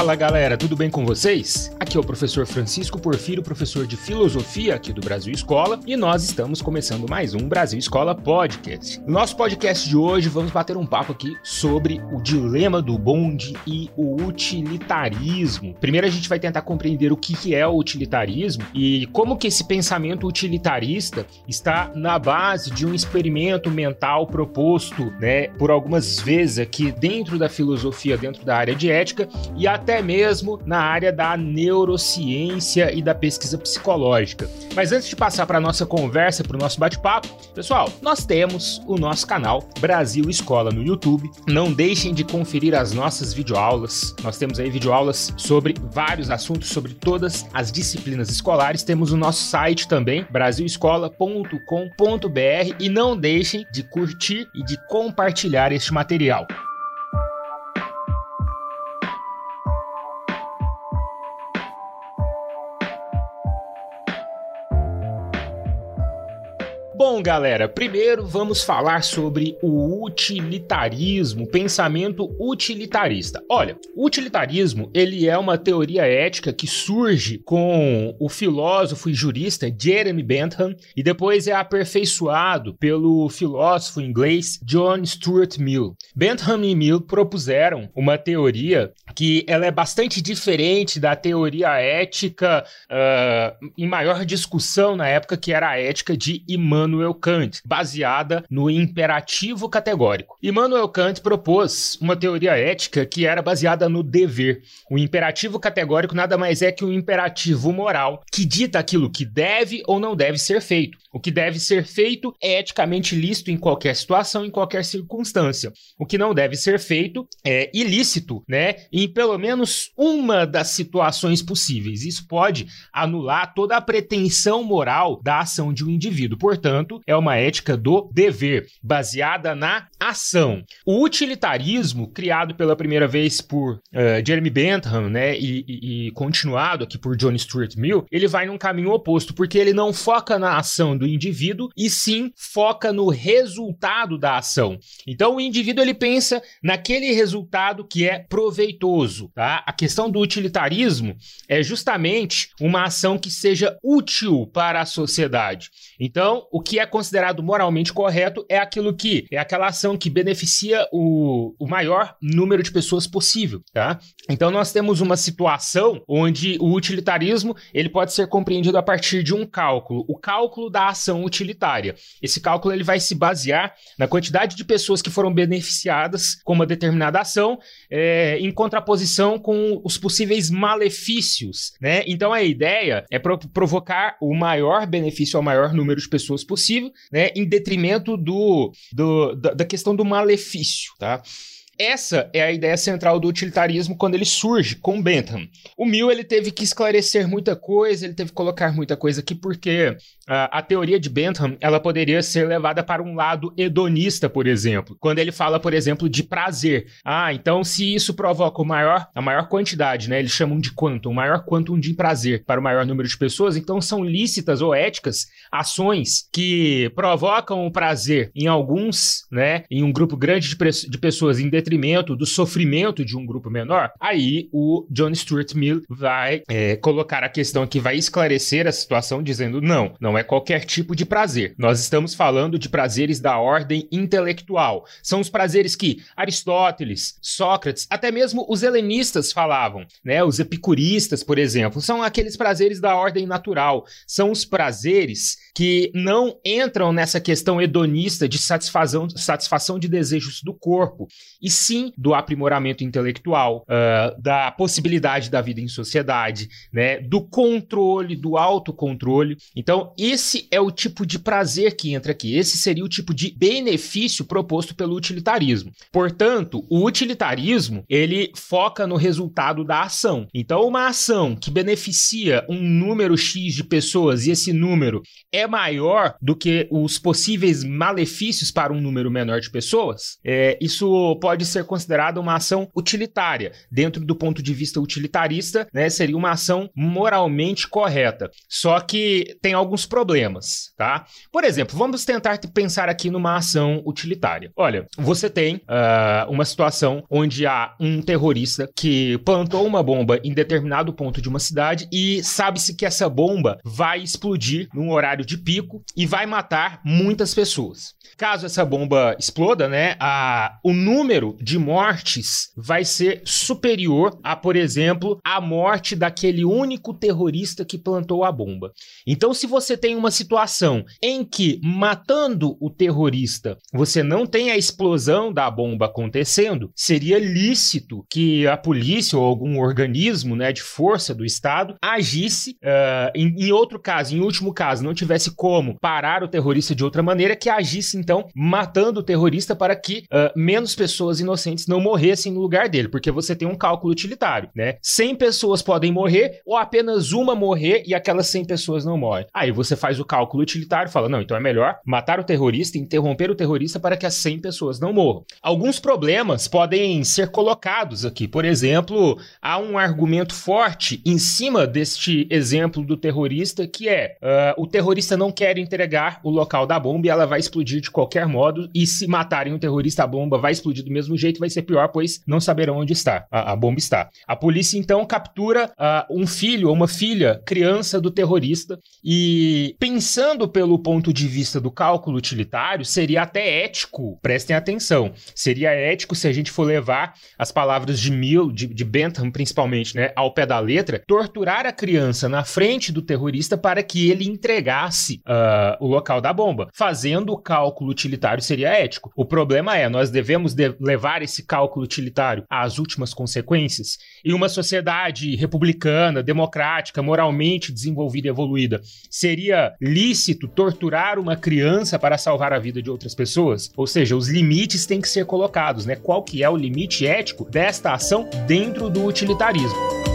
Fala galera, tudo bem com vocês? Aqui é o professor Francisco Porfírio, professor de filosofia aqui do Brasil Escola, e nós estamos começando mais um Brasil Escola Podcast. No nosso podcast de hoje, vamos bater um papo aqui sobre o dilema do bonde e o utilitarismo. Primeiro, a gente vai tentar compreender o que é o utilitarismo e como que esse pensamento utilitarista está na base de um experimento mental proposto, né, por algumas vezes aqui dentro da filosofia, dentro da área de ética e até mesmo na área da neurociência e da pesquisa psicológica. Mas antes de passar para a nossa conversa, para o nosso bate-papo, pessoal, nós temos o nosso canal Brasil Escola no YouTube. Não deixem de conferir as nossas videoaulas. Nós temos aí videoaulas sobre vários assuntos, sobre todas as disciplinas escolares. Temos o nosso site também, brasilescola.com.br e não deixem de curtir e de compartilhar este material. Bom, galera, primeiro vamos falar sobre o utilitarismo, pensamento utilitarista. Olha, o utilitarismo, ele é uma teoria ética que surge com o filósofo e jurista Jeremy Bentham e depois é aperfeiçoado pelo filósofo inglês John Stuart Mill. Bentham e Mill propuseram uma teoria que ela é bastante diferente da teoria ética uh, em maior discussão na época, que era a ética de Immanuel Immanuel Kant, baseada no imperativo categórico. Immanuel Kant propôs uma teoria ética que era baseada no dever. O imperativo categórico nada mais é que um imperativo moral que dita aquilo que deve ou não deve ser feito. O que deve ser feito é eticamente lícito em qualquer situação, em qualquer circunstância. O que não deve ser feito é ilícito, né? Em pelo menos uma das situações possíveis. Isso pode anular toda a pretensão moral da ação de um indivíduo. Portanto, é uma ética do dever, baseada na ação. O utilitarismo, criado pela primeira vez por uh, Jeremy Bentham, né, e, e, e, continuado aqui por John Stuart Mill, ele vai num caminho oposto, porque ele não foca na ação do indivíduo, e sim foca no resultado da ação. Então, o indivíduo ele pensa naquele resultado que é proveitoso, tá? A questão do utilitarismo é justamente uma ação que seja útil para a sociedade. Então, o que é considerado moralmente correto é aquilo que é aquela ação que beneficia o, o maior número de pessoas possível, tá? Então nós temos uma situação onde o utilitarismo ele pode ser compreendido a partir de um cálculo, o cálculo da ação utilitária. Esse cálculo ele vai se basear na quantidade de pessoas que foram beneficiadas com uma determinada ação, é, em contraposição com os possíveis malefícios, né? Então a ideia é pro provocar o maior benefício ao maior número de pessoas possível, né, em detrimento do, do da, da questão do malefício, tá? Essa é a ideia central do utilitarismo quando ele surge com Bentham. O Mill ele teve que esclarecer muita coisa, ele teve que colocar muita coisa aqui porque a, a teoria de Bentham ela poderia ser levada para um lado hedonista, por exemplo. Quando ele fala, por exemplo, de prazer. Ah, então se isso provoca o maior, a maior quantidade, né? Eles chamam de quantum, o maior quantum de prazer para o maior número de pessoas, então são lícitas ou éticas ações que provocam o prazer em alguns, né? Em um grupo grande de, de pessoas em detrimento detrimento do sofrimento de um grupo menor, aí o John Stuart Mill vai é, colocar a questão que vai esclarecer a situação dizendo não, não é qualquer tipo de prazer. Nós estamos falando de prazeres da ordem intelectual. São os prazeres que Aristóteles, Sócrates, até mesmo os helenistas falavam, né? Os epicuristas, por exemplo, são aqueles prazeres da ordem natural. São os prazeres que não entram nessa questão hedonista de satisfação, satisfação de desejos do corpo, e sim do aprimoramento intelectual, uh, da possibilidade da vida em sociedade, né, do controle, do autocontrole. Então, esse é o tipo de prazer que entra aqui. Esse seria o tipo de benefício proposto pelo utilitarismo. Portanto, o utilitarismo ele foca no resultado da ação. Então, uma ação que beneficia um número X de pessoas e esse número é maior do que os possíveis malefícios para um número menor de pessoas, é, isso pode ser considerado uma ação utilitária. Dentro do ponto de vista utilitarista, né, seria uma ação moralmente correta. Só que tem alguns problemas, tá? Por exemplo, vamos tentar pensar aqui numa ação utilitária. Olha, você tem uh, uma situação onde há um terrorista que plantou uma bomba em determinado ponto de uma cidade e sabe-se que essa bomba vai explodir num horário de pico e vai matar muitas pessoas. Caso essa bomba exploda, né, a, o número de mortes vai ser superior a, por exemplo, a morte daquele único terrorista que plantou a bomba. Então, se você tem uma situação em que matando o terrorista você não tem a explosão da bomba acontecendo, seria lícito que a polícia ou algum organismo, né, de força do Estado agisse. Uh, em, em outro caso, em último caso, não tivesse como parar o terrorista de outra maneira, que agisse então matando o terrorista para que uh, menos pessoas inocentes não morressem no lugar dele, porque você tem um cálculo utilitário, né? 100 pessoas podem morrer ou apenas uma morrer e aquelas 100 pessoas não morrem. Aí você faz o cálculo utilitário e fala: não, então é melhor matar o terrorista, interromper o terrorista para que as 100 pessoas não morram. Alguns problemas podem ser colocados aqui. Por exemplo, há um argumento forte em cima deste exemplo do terrorista que é: uh, o terrorista não quer entregar o local da bomba e ela vai explodir de qualquer modo. E se matarem um terrorista, a bomba vai explodir do mesmo jeito, vai ser pior, pois não saberão onde está a, a bomba está. A polícia então captura uh, um filho ou uma filha, criança do terrorista, e pensando pelo ponto de vista do cálculo utilitário, seria até ético, prestem atenção, seria ético se a gente for levar as palavras de Mill, de, de Bentham principalmente, né, ao pé da letra, torturar a criança na frente do terrorista para que ele entregasse uh, o local da bomba. Fazendo o cálculo utilitário seria ético. O problema é, nós devemos de levar esse cálculo utilitário às últimas consequências. Em uma sociedade republicana, democrática, moralmente desenvolvida e evoluída, seria lícito torturar uma criança para salvar a vida de outras pessoas? Ou seja, os limites têm que ser colocados, né? Qual que é o limite ético desta ação dentro do utilitarismo?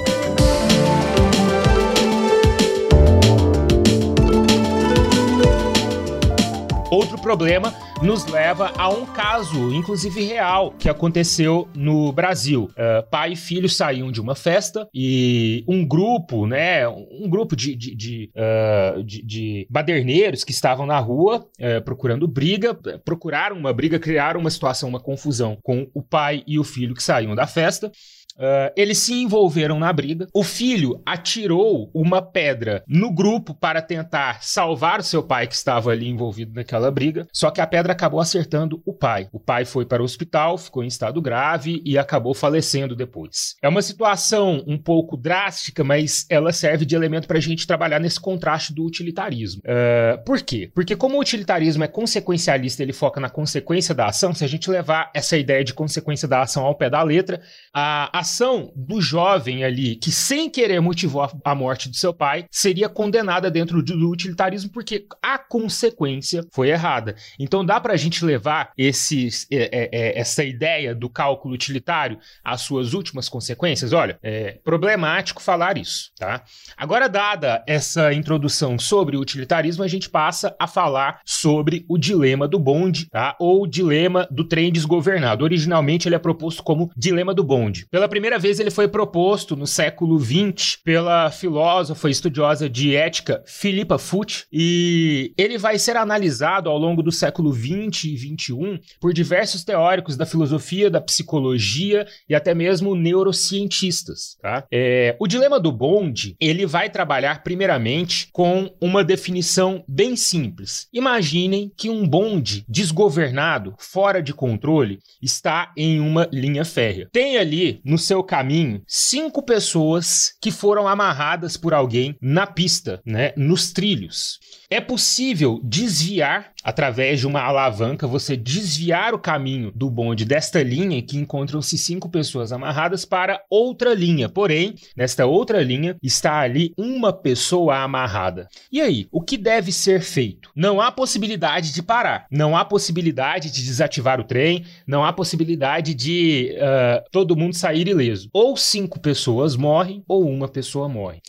Outro problema nos leva a um caso, inclusive real, que aconteceu no Brasil. Uh, pai e filho saíam de uma festa e um grupo, né, um grupo de, de, de, uh, de, de baderneiros que estavam na rua uh, procurando briga, procuraram uma briga, criaram uma situação, uma confusão com o pai e o filho que saíam da festa. Uh, eles se envolveram na briga. O filho atirou uma pedra no grupo para tentar salvar seu pai que estava ali envolvido naquela briga. Só que a pedra acabou acertando o pai. O pai foi para o hospital, ficou em estado grave e acabou falecendo depois. É uma situação um pouco drástica, mas ela serve de elemento para a gente trabalhar nesse contraste do utilitarismo. Uh, por quê? Porque como o utilitarismo é consequencialista, ele foca na consequência da ação. Se a gente levar essa ideia de consequência da ação ao pé da letra, a ação do jovem ali, que sem querer motivou a morte do seu pai, seria condenada dentro do utilitarismo porque a consequência foi errada. Então dá para a gente levar esses, é, é, é, essa ideia do cálculo utilitário às suas últimas consequências? Olha, é problemático falar isso, tá? Agora, dada essa introdução sobre o utilitarismo, a gente passa a falar sobre o dilema do bonde, tá? Ou dilema do trem desgovernado. Originalmente ele é proposto como dilema do bonde. Pela primeira vez ele foi proposto no século XX pela filósofa e estudiosa de ética Philippa Foot e ele vai ser analisado ao longo do século XX e XXI por diversos teóricos da filosofia, da psicologia e até mesmo neurocientistas. Tá? É, o dilema do bonde ele vai trabalhar primeiramente com uma definição bem simples. Imaginem que um bonde desgovernado, fora de controle, está em uma linha férrea. Tem ali no seu caminho cinco pessoas que foram amarradas por alguém na pista, né, nos trilhos. É possível desviar através de uma alavanca, você desviar o caminho do bonde desta linha que encontram-se cinco pessoas amarradas para outra linha. Porém, nesta outra linha está ali uma pessoa amarrada. E aí, o que deve ser feito? Não há possibilidade de parar, não há possibilidade de desativar o trem, não há possibilidade de uh, todo mundo sair ileso. Ou cinco pessoas morrem, ou uma pessoa morre.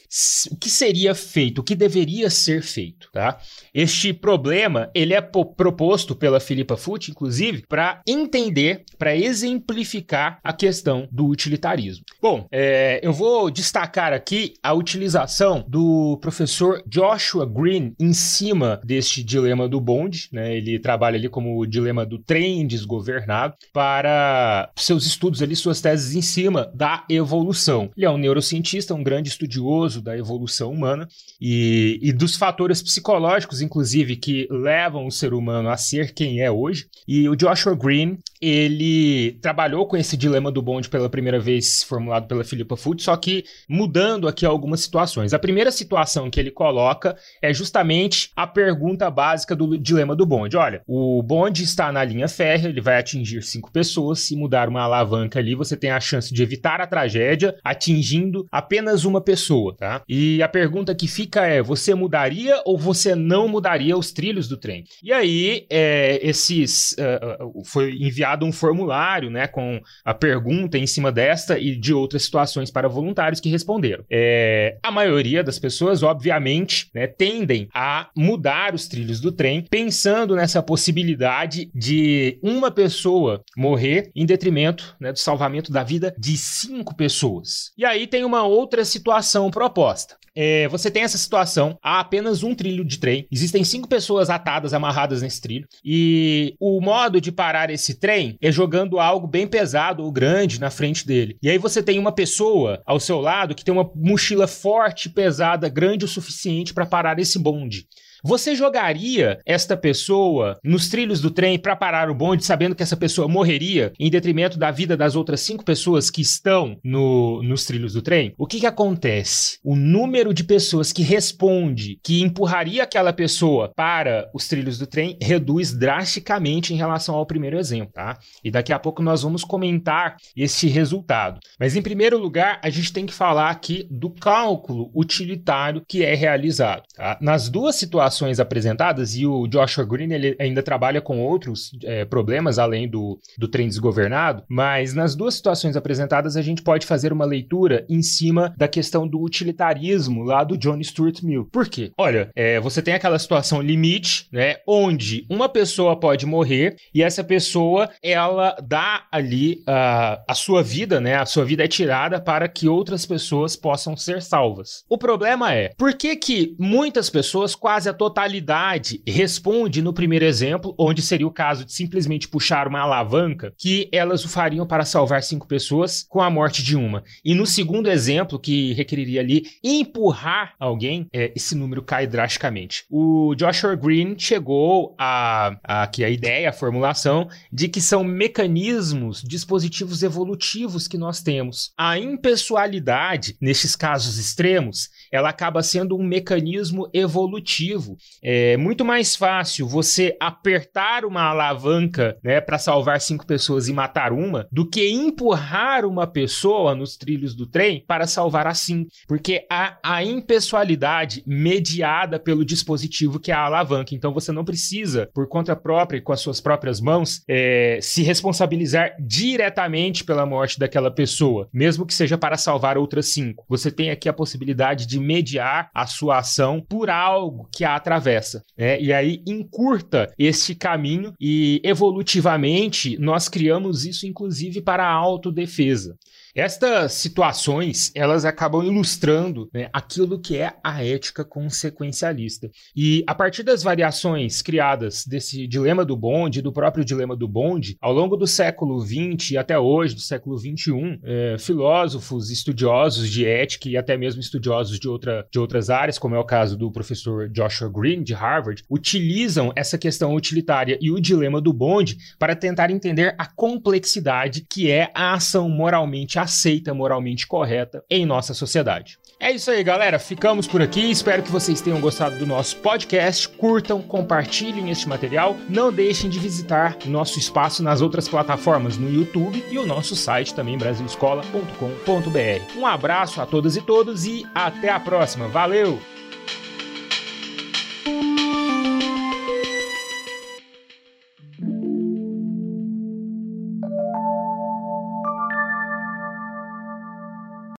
O que seria feito? O que deveria ser feito? Tá? Este problema, ele é proposto pela Philippa Foot, inclusive, para entender, para exemplificar a questão do utilitarismo. Bom, é, eu vou destacar aqui a utilização do professor Joshua Green em cima deste dilema do bonde, né? Ele trabalha ali como o dilema do trem desgovernado para seus estudos ali, suas teses em cima da evolução. Ele é um neurocientista, um grande estudioso da evolução humana e, e dos fatores psicológicos, inclusive, que levam o ser humano a ser quem é hoje. E o Joshua Green, ele trabalhou com esse dilema do bonde pela primeira vez formulado pela Philippa Foot, só que mudando aqui algumas situações. A primeira situação que ele coloca é justamente a pergunta básica do dilema do bonde. Olha, o bonde está na linha férrea, ele vai atingir cinco pessoas. Se mudar uma alavanca ali, você tem a chance de evitar a tragédia atingindo apenas uma pessoa, tá? E a pergunta que fica é: você mudaria ou você não mudaria os trilhos do trem? E aí, é, esses uh, foi enviado um formulário, né, com a pergunta em cima desta e de outras situações para voluntários que responderam. É, a maioria das pessoas, obviamente, né, tendem a mudar os trilhos do trem, pensando nessa possibilidade de uma pessoa morrer em detrimento né, do salvamento da vida de cinco pessoas. E aí tem uma outra situação proposta. É, você tem essa situação, há apenas um trilho de trem, existem cinco pessoas atadas, amarradas nesse trilho, e o modo de parar esse trem é jogando algo bem pesado ou grande na frente dele. E aí você tem uma pessoa ao seu lado que tem uma mochila forte, pesada, grande o suficiente para parar esse bonde. Você jogaria esta pessoa nos trilhos do trem para parar o bonde, sabendo que essa pessoa morreria em detrimento da vida das outras cinco pessoas que estão no, nos trilhos do trem? O que, que acontece? O número de pessoas que responde que empurraria aquela pessoa para os trilhos do trem reduz drasticamente em relação ao primeiro exemplo, tá? E daqui a pouco nós vamos comentar esse resultado. Mas em primeiro lugar, a gente tem que falar aqui do cálculo utilitário que é realizado. Tá? Nas duas situações situações apresentadas, e o Joshua Green ele ainda trabalha com outros é, problemas além do, do trem desgovernado, mas nas duas situações apresentadas a gente pode fazer uma leitura em cima da questão do utilitarismo lá do John Stuart Mill. Por quê? Olha, é, você tem aquela situação limite, né, onde uma pessoa pode morrer e essa pessoa ela dá ali uh, a sua vida, né, a sua vida é tirada para que outras pessoas possam ser salvas. O problema é, por que que muitas pessoas, quase a totalidade responde no primeiro exemplo, onde seria o caso de simplesmente puxar uma alavanca, que elas o fariam para salvar cinco pessoas com a morte de uma. E no segundo exemplo, que requeriria ali empurrar alguém, é, esse número cai drasticamente. O Joshua Green chegou a, a, que a ideia, a formulação, de que são mecanismos, dispositivos evolutivos que nós temos. A impessoalidade, nestes casos extremos, ela acaba sendo um mecanismo evolutivo. É muito mais fácil você apertar uma alavanca né, para salvar cinco pessoas e matar uma do que empurrar uma pessoa nos trilhos do trem para salvar as cinco. Porque há a impessoalidade mediada pelo dispositivo que é a alavanca. Então você não precisa, por conta própria e com as suas próprias mãos, é, se responsabilizar diretamente pela morte daquela pessoa, mesmo que seja para salvar outras cinco. Você tem aqui a possibilidade de mediar a sua ação por algo que a atravessa. Né? E aí encurta este caminho e evolutivamente nós criamos isso inclusive para a autodefesa. Estas situações, elas acabam ilustrando né, aquilo que é a ética consequencialista. E a partir das variações criadas desse dilema do bonde, do próprio dilema do bonde, ao longo do século XX e até hoje, do século XXI, é, filósofos, estudiosos de ética e até mesmo estudiosos de, outra, de outras áreas, como é o caso do professor Joshua Green, de Harvard, utilizam essa questão utilitária e o dilema do bonde para tentar entender a complexidade que é a ação moralmente aceita, moralmente correta em nossa sociedade. É isso aí, galera. Ficamos por aqui. Espero que vocês tenham gostado do nosso podcast. Curtam, compartilhem este material. Não deixem de visitar nosso espaço nas outras plataformas, no YouTube e o nosso site também, brasilescola.com.br. Um abraço a todas e todos e até a próxima. Valeu!